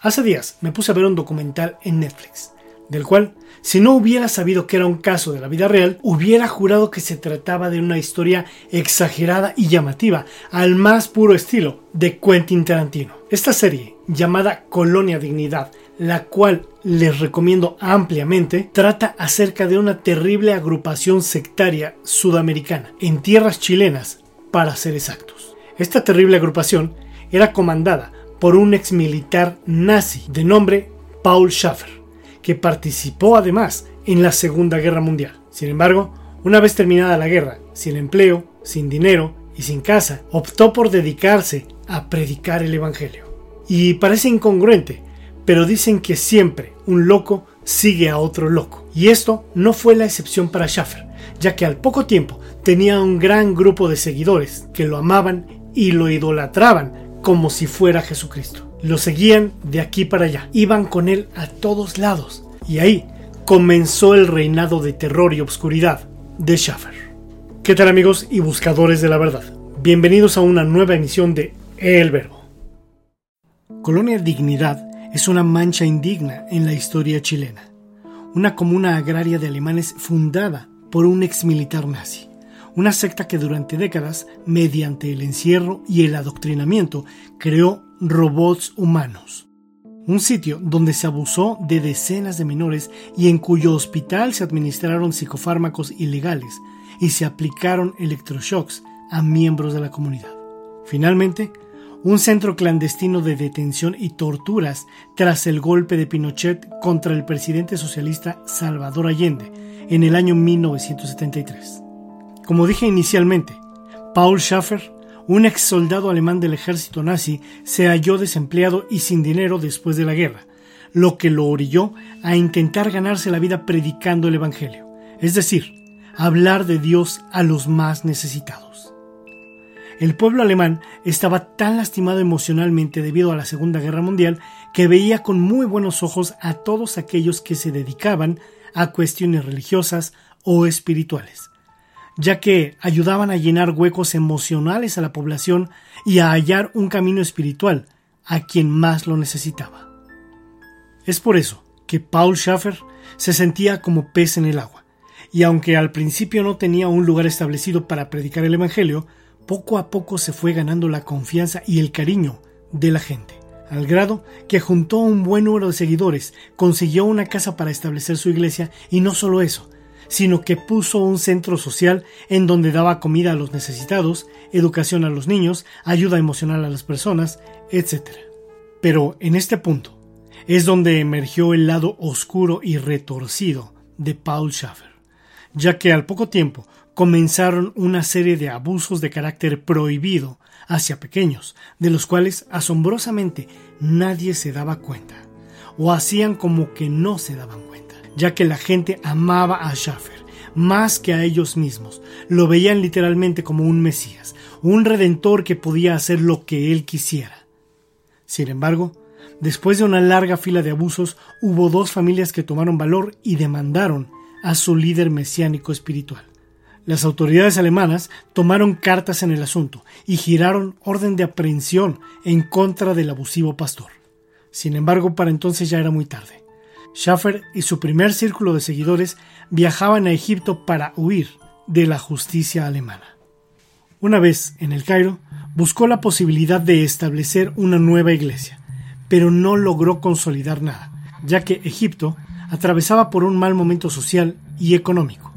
Hace días me puse a ver un documental en Netflix, del cual, si no hubiera sabido que era un caso de la vida real, hubiera jurado que se trataba de una historia exagerada y llamativa, al más puro estilo de Quentin Tarantino. Esta serie, llamada Colonia Dignidad, la cual les recomiendo ampliamente, trata acerca de una terrible agrupación sectaria sudamericana, en tierras chilenas, para ser exactos. Esta terrible agrupación era comandada por un ex militar nazi de nombre Paul Schaffer, que participó además en la Segunda Guerra Mundial. Sin embargo, una vez terminada la guerra, sin empleo, sin dinero y sin casa, optó por dedicarse a predicar el Evangelio. Y parece incongruente, pero dicen que siempre un loco sigue a otro loco. Y esto no fue la excepción para Schaffer, ya que al poco tiempo tenía un gran grupo de seguidores que lo amaban y lo idolatraban como si fuera Jesucristo. Lo seguían de aquí para allá, iban con él a todos lados. Y ahí comenzó el reinado de terror y obscuridad de Schaffer. ¿Qué tal amigos y buscadores de la verdad? Bienvenidos a una nueva emisión de El Verbo. Colonia Dignidad es una mancha indigna en la historia chilena. Una comuna agraria de alemanes fundada por un ex militar nazi una secta que durante décadas, mediante el encierro y el adoctrinamiento, creó robots humanos. Un sitio donde se abusó de decenas de menores y en cuyo hospital se administraron psicofármacos ilegales y se aplicaron electroshocks a miembros de la comunidad. Finalmente, un centro clandestino de detención y torturas tras el golpe de Pinochet contra el presidente socialista Salvador Allende en el año 1973. Como dije inicialmente, Paul Schaffer, un ex soldado alemán del ejército nazi, se halló desempleado y sin dinero después de la guerra, lo que lo orilló a intentar ganarse la vida predicando el Evangelio, es decir, hablar de Dios a los más necesitados. El pueblo alemán estaba tan lastimado emocionalmente debido a la Segunda Guerra Mundial que veía con muy buenos ojos a todos aquellos que se dedicaban a cuestiones religiosas o espirituales, ya que ayudaban a llenar huecos emocionales a la población y a hallar un camino espiritual a quien más lo necesitaba. Es por eso que Paul Schaffer se sentía como pez en el agua, y aunque al principio no tenía un lugar establecido para predicar el Evangelio, poco a poco se fue ganando la confianza y el cariño de la gente, al grado que juntó un buen número de seguidores, consiguió una casa para establecer su iglesia y no solo eso, sino que puso un centro social en donde daba comida a los necesitados, educación a los niños, ayuda emocional a las personas, etc. Pero en este punto es donde emergió el lado oscuro y retorcido de Paul Schaffer, ya que al poco tiempo comenzaron una serie de abusos de carácter prohibido hacia pequeños, de los cuales asombrosamente nadie se daba cuenta, o hacían como que no se daban cuenta ya que la gente amaba a Schaffer más que a ellos mismos. Lo veían literalmente como un Mesías, un redentor que podía hacer lo que él quisiera. Sin embargo, después de una larga fila de abusos, hubo dos familias que tomaron valor y demandaron a su líder mesiánico espiritual. Las autoridades alemanas tomaron cartas en el asunto y giraron orden de aprehensión en contra del abusivo pastor. Sin embargo, para entonces ya era muy tarde. Schaffer y su primer círculo de seguidores viajaban a Egipto para huir de la justicia alemana. Una vez en el Cairo, buscó la posibilidad de establecer una nueva iglesia, pero no logró consolidar nada, ya que Egipto atravesaba por un mal momento social y económico.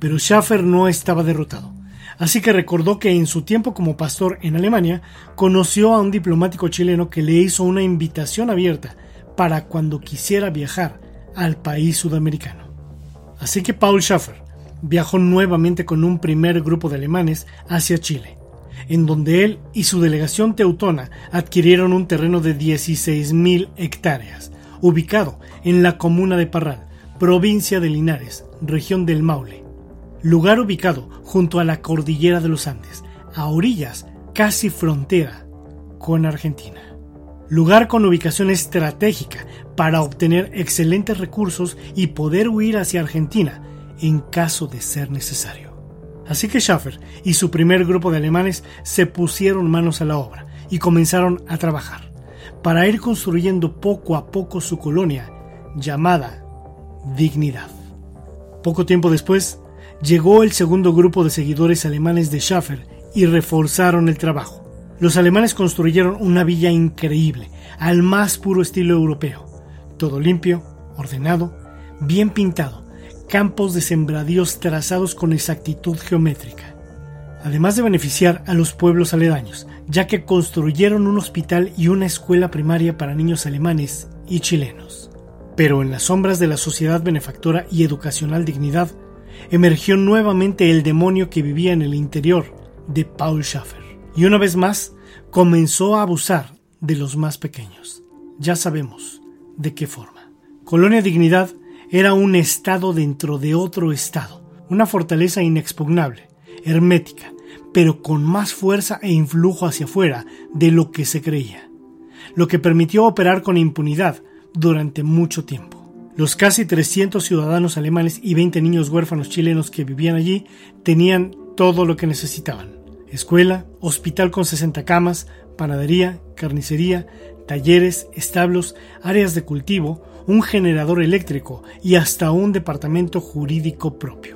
Pero Schaffer no estaba derrotado, así que recordó que en su tiempo como pastor en Alemania conoció a un diplomático chileno que le hizo una invitación abierta para cuando quisiera viajar al país sudamericano. Así que Paul Schaffer viajó nuevamente con un primer grupo de alemanes hacia Chile, en donde él y su delegación teutona adquirieron un terreno de 16.000 hectáreas, ubicado en la comuna de Parral, provincia de Linares, región del Maule, lugar ubicado junto a la cordillera de los Andes, a orillas casi frontera con Argentina. Lugar con ubicación estratégica para obtener excelentes recursos y poder huir hacia Argentina en caso de ser necesario. Así que Schaffer y su primer grupo de alemanes se pusieron manos a la obra y comenzaron a trabajar para ir construyendo poco a poco su colonia llamada Dignidad. Poco tiempo después, llegó el segundo grupo de seguidores alemanes de Schaffer y reforzaron el trabajo. Los alemanes construyeron una villa increíble, al más puro estilo europeo. Todo limpio, ordenado, bien pintado, campos de sembradíos trazados con exactitud geométrica. Además de beneficiar a los pueblos aledaños, ya que construyeron un hospital y una escuela primaria para niños alemanes y chilenos. Pero en las sombras de la sociedad benefactora y educacional dignidad, emergió nuevamente el demonio que vivía en el interior de Paul Schaffer. Y una vez más, comenzó a abusar de los más pequeños. Ya sabemos de qué forma. Colonia Dignidad era un estado dentro de otro estado, una fortaleza inexpugnable, hermética, pero con más fuerza e influjo hacia afuera de lo que se creía, lo que permitió operar con impunidad durante mucho tiempo. Los casi 300 ciudadanos alemanes y 20 niños huérfanos chilenos que vivían allí tenían todo lo que necesitaban. Escuela, hospital con 60 camas, panadería, carnicería, talleres, establos, áreas de cultivo, un generador eléctrico y hasta un departamento jurídico propio.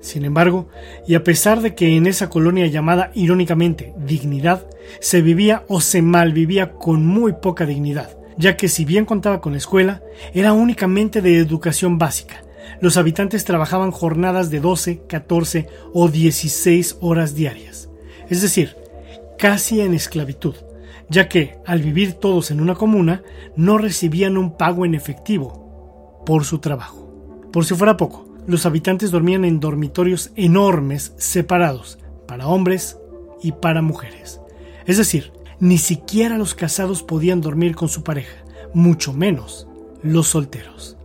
Sin embargo, y a pesar de que en esa colonia llamada irónicamente dignidad, se vivía o se malvivía con muy poca dignidad, ya que si bien contaba con escuela, era únicamente de educación básica. Los habitantes trabajaban jornadas de 12, 14 o 16 horas diarias, es decir, casi en esclavitud, ya que al vivir todos en una comuna no recibían un pago en efectivo por su trabajo. Por si fuera poco, los habitantes dormían en dormitorios enormes separados para hombres y para mujeres. Es decir, ni siquiera los casados podían dormir con su pareja, mucho menos los solteros.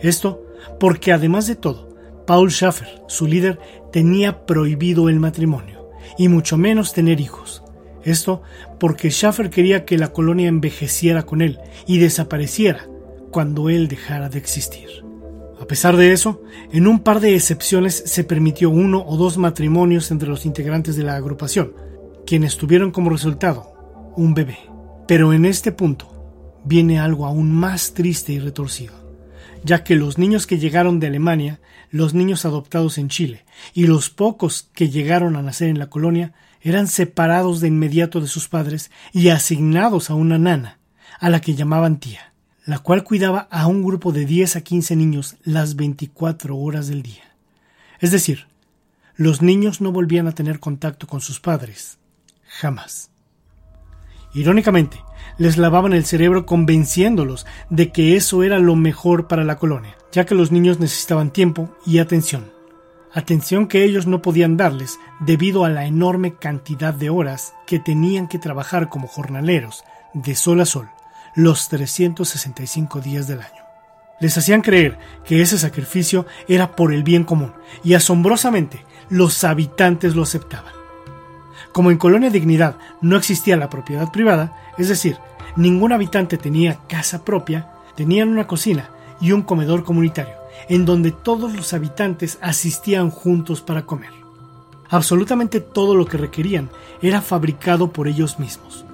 Esto porque además de todo, Paul Schaffer, su líder, tenía prohibido el matrimonio y mucho menos tener hijos. Esto porque Schaffer quería que la colonia envejeciera con él y desapareciera cuando él dejara de existir. A pesar de eso, en un par de excepciones se permitió uno o dos matrimonios entre los integrantes de la agrupación, quienes tuvieron como resultado un bebé. Pero en este punto viene algo aún más triste y retorcido, ya que los niños que llegaron de Alemania, los niños adoptados en Chile y los pocos que llegaron a nacer en la colonia eran separados de inmediato de sus padres y asignados a una nana, a la que llamaban tía la cual cuidaba a un grupo de 10 a 15 niños las 24 horas del día. Es decir, los niños no volvían a tener contacto con sus padres, jamás. Irónicamente, les lavaban el cerebro convenciéndolos de que eso era lo mejor para la colonia, ya que los niños necesitaban tiempo y atención. Atención que ellos no podían darles debido a la enorme cantidad de horas que tenían que trabajar como jornaleros de sol a sol los 365 días del año. Les hacían creer que ese sacrificio era por el bien común y asombrosamente los habitantes lo aceptaban. Como en Colonia Dignidad no existía la propiedad privada, es decir, ningún habitante tenía casa propia, tenían una cocina y un comedor comunitario, en donde todos los habitantes asistían juntos para comer. Absolutamente todo lo que requerían era fabricado por ellos mismos.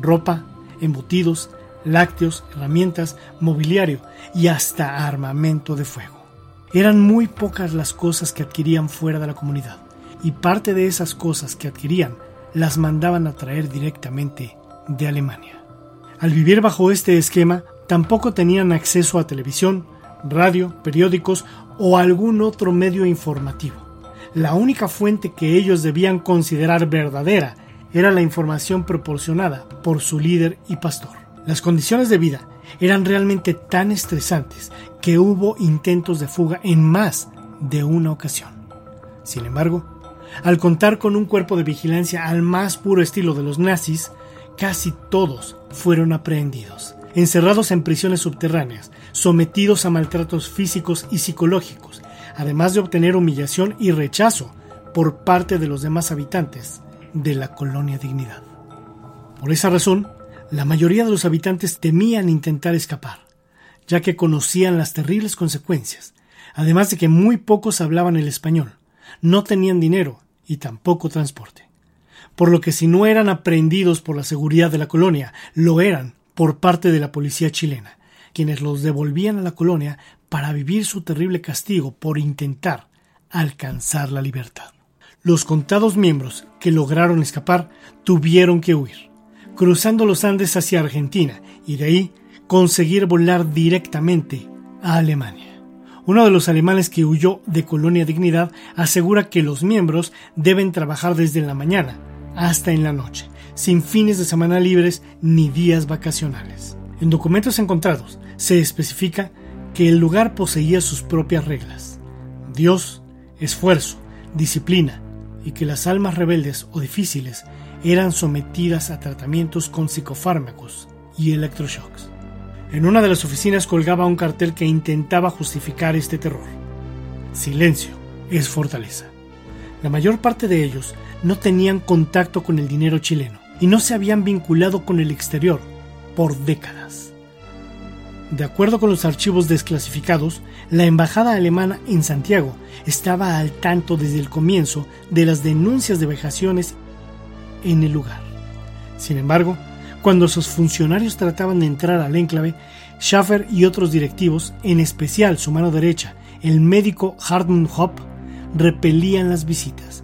Ropa, embutidos, lácteos, herramientas, mobiliario y hasta armamento de fuego. Eran muy pocas las cosas que adquirían fuera de la comunidad, y parte de esas cosas que adquirían las mandaban a traer directamente de Alemania. Al vivir bajo este esquema, tampoco tenían acceso a televisión, radio, periódicos o algún otro medio informativo. La única fuente que ellos debían considerar verdadera era la información proporcionada por su líder y pastor. Las condiciones de vida eran realmente tan estresantes que hubo intentos de fuga en más de una ocasión. Sin embargo, al contar con un cuerpo de vigilancia al más puro estilo de los nazis, casi todos fueron aprehendidos, encerrados en prisiones subterráneas, sometidos a maltratos físicos y psicológicos, además de obtener humillación y rechazo por parte de los demás habitantes de la colonia Dignidad. Por esa razón, la mayoría de los habitantes temían intentar escapar, ya que conocían las terribles consecuencias, además de que muy pocos hablaban el español, no tenían dinero y tampoco transporte. Por lo que si no eran aprehendidos por la seguridad de la colonia, lo eran por parte de la policía chilena, quienes los devolvían a la colonia para vivir su terrible castigo por intentar alcanzar la libertad. Los contados miembros que lograron escapar tuvieron que huir, cruzando los Andes hacia Argentina y de ahí conseguir volar directamente a Alemania. Uno de los alemanes que huyó de Colonia Dignidad asegura que los miembros deben trabajar desde la mañana hasta en la noche, sin fines de semana libres ni días vacacionales. En documentos encontrados se especifica que el lugar poseía sus propias reglas. Dios, esfuerzo, disciplina y que las almas rebeldes o difíciles eran sometidas a tratamientos con psicofármacos y electroshocks. En una de las oficinas colgaba un cartel que intentaba justificar este terror. Silencio es fortaleza. La mayor parte de ellos no tenían contacto con el dinero chileno y no se habían vinculado con el exterior por décadas. De acuerdo con los archivos desclasificados, la embajada alemana en Santiago estaba al tanto desde el comienzo de las denuncias de vejaciones en el lugar. Sin embargo, cuando sus funcionarios trataban de entrar al enclave, Schaffer y otros directivos, en especial su mano derecha, el médico Hartmut Hopp, repelían las visitas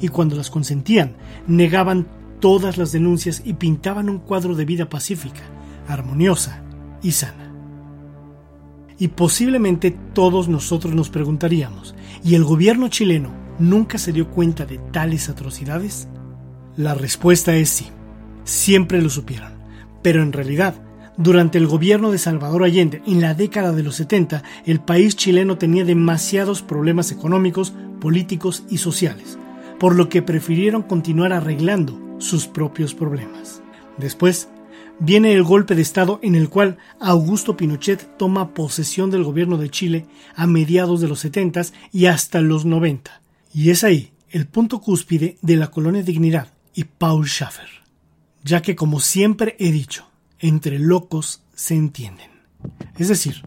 y cuando las consentían, negaban todas las denuncias y pintaban un cuadro de vida pacífica, armoniosa y sana. Y posiblemente todos nosotros nos preguntaríamos, ¿y el gobierno chileno nunca se dio cuenta de tales atrocidades? La respuesta es sí, siempre lo supieron, pero en realidad durante el gobierno de Salvador Allende, en la década de los 70, el país chileno tenía demasiados problemas económicos, políticos y sociales, por lo que prefirieron continuar arreglando sus propios problemas. Después, viene el golpe de Estado en el cual Augusto Pinochet toma posesión del gobierno de Chile a mediados de los 70 y hasta los 90. Y es ahí el punto cúspide de la colonia Dignidad y Paul Schaffer. Ya que como siempre he dicho, entre locos se entienden. Es decir,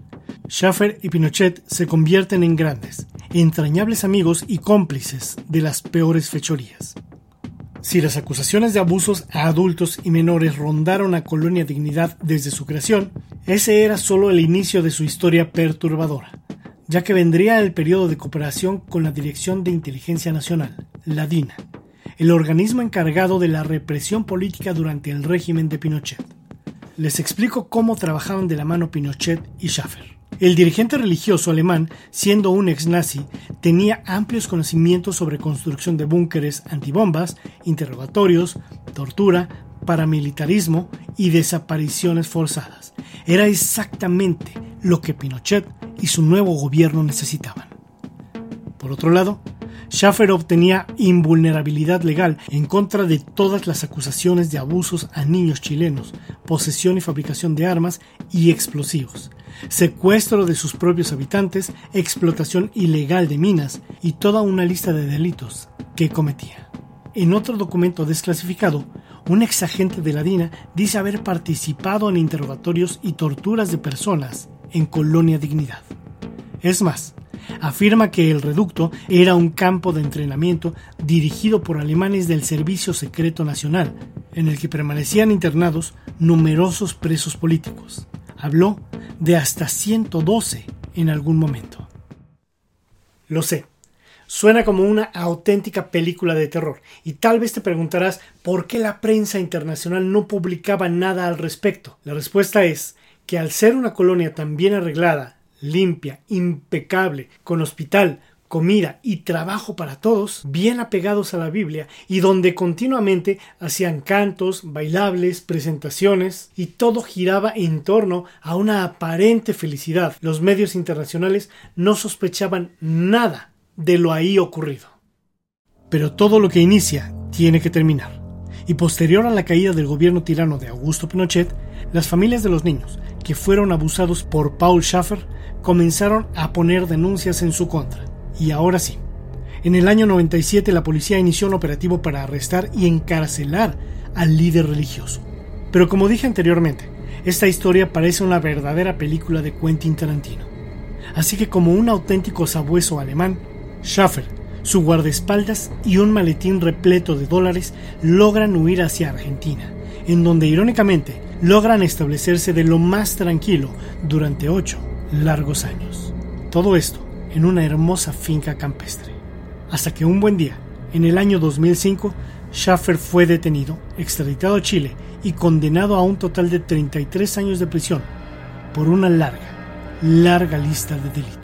Schaffer y Pinochet se convierten en grandes, entrañables amigos y cómplices de las peores fechorías. Si las acusaciones de abusos a adultos y menores rondaron a Colonia Dignidad desde su creación, ese era solo el inicio de su historia perturbadora, ya que vendría el periodo de cooperación con la Dirección de Inteligencia Nacional, la DINA, el organismo encargado de la represión política durante el régimen de Pinochet. Les explico cómo trabajaban de la mano Pinochet y Schaffer. El dirigente religioso alemán, siendo un ex nazi, tenía amplios conocimientos sobre construcción de búnkeres antibombas, interrogatorios, tortura, paramilitarismo y desapariciones forzadas. Era exactamente lo que Pinochet y su nuevo gobierno necesitaban. Por otro lado, Schaffer obtenía invulnerabilidad legal en contra de todas las acusaciones de abusos a niños chilenos, posesión y fabricación de armas y explosivos, secuestro de sus propios habitantes, explotación ilegal de minas y toda una lista de delitos que cometía. En otro documento desclasificado, un exagente de la DINA dice haber participado en interrogatorios y torturas de personas en Colonia Dignidad. Es más, afirma que el reducto era un campo de entrenamiento dirigido por alemanes del Servicio Secreto Nacional, en el que permanecían internados numerosos presos políticos. Habló de hasta 112 en algún momento. Lo sé, suena como una auténtica película de terror, y tal vez te preguntarás por qué la prensa internacional no publicaba nada al respecto. La respuesta es que al ser una colonia tan bien arreglada, limpia, impecable, con hospital, comida y trabajo para todos, bien apegados a la Biblia y donde continuamente hacían cantos, bailables, presentaciones y todo giraba en torno a una aparente felicidad. Los medios internacionales no sospechaban nada de lo ahí ocurrido. Pero todo lo que inicia tiene que terminar. Y posterior a la caída del gobierno tirano de Augusto Pinochet, las familias de los niños que fueron abusados por Paul Schaffer comenzaron a poner denuncias en su contra. Y ahora sí, en el año 97 la policía inició un operativo para arrestar y encarcelar al líder religioso. Pero como dije anteriormente, esta historia parece una verdadera película de Quentin Tarantino. Así que como un auténtico sabueso alemán, Schaffer, su guardaespaldas y un maletín repleto de dólares logran huir hacia Argentina, en donde irónicamente logran establecerse de lo más tranquilo durante ocho largos años. Todo esto en una hermosa finca campestre. Hasta que un buen día, en el año 2005, Schaffer fue detenido, extraditado a Chile y condenado a un total de 33 años de prisión por una larga, larga lista de delitos.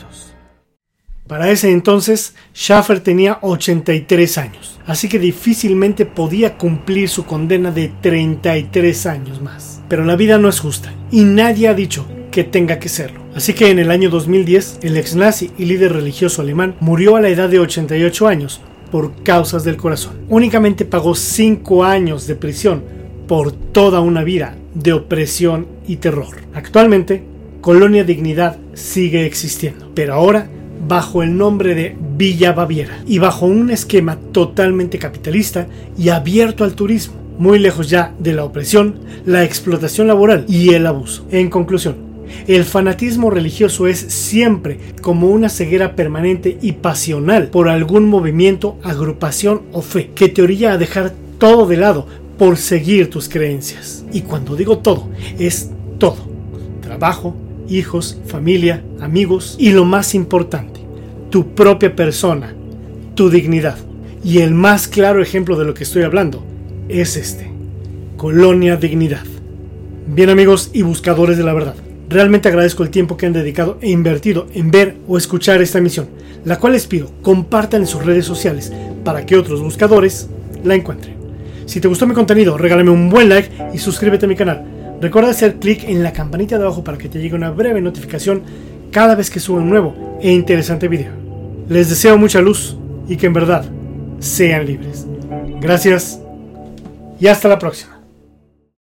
Para ese entonces, Schaffer tenía 83 años, así que difícilmente podía cumplir su condena de 33 años más. Pero la vida no es justa, y nadie ha dicho que tenga que serlo. Así que en el año 2010, el ex nazi y líder religioso alemán murió a la edad de 88 años por causas del corazón. Únicamente pagó 5 años de prisión por toda una vida de opresión y terror. Actualmente, Colonia Dignidad sigue existiendo, pero ahora bajo el nombre de Villa Baviera y bajo un esquema totalmente capitalista y abierto al turismo, muy lejos ya de la opresión, la explotación laboral y el abuso. En conclusión, el fanatismo religioso es siempre como una ceguera permanente y pasional por algún movimiento, agrupación o fe que te orilla a dejar todo de lado por seguir tus creencias. Y cuando digo todo, es todo. Trabajo, hijos, familia, amigos y lo más importante, tu propia persona, tu dignidad. Y el más claro ejemplo de lo que estoy hablando es este. Colonia Dignidad. Bien amigos y buscadores de la verdad. Realmente agradezco el tiempo que han dedicado e invertido en ver o escuchar esta emisión, la cual les pido compartan en sus redes sociales para que otros buscadores la encuentren. Si te gustó mi contenido, regálame un buen like y suscríbete a mi canal. Recuerda hacer clic en la campanita de abajo para que te llegue una breve notificación cada vez que suba un nuevo e interesante video. Les deseo mucha luz y que en verdad sean libres. Gracias y hasta la próxima.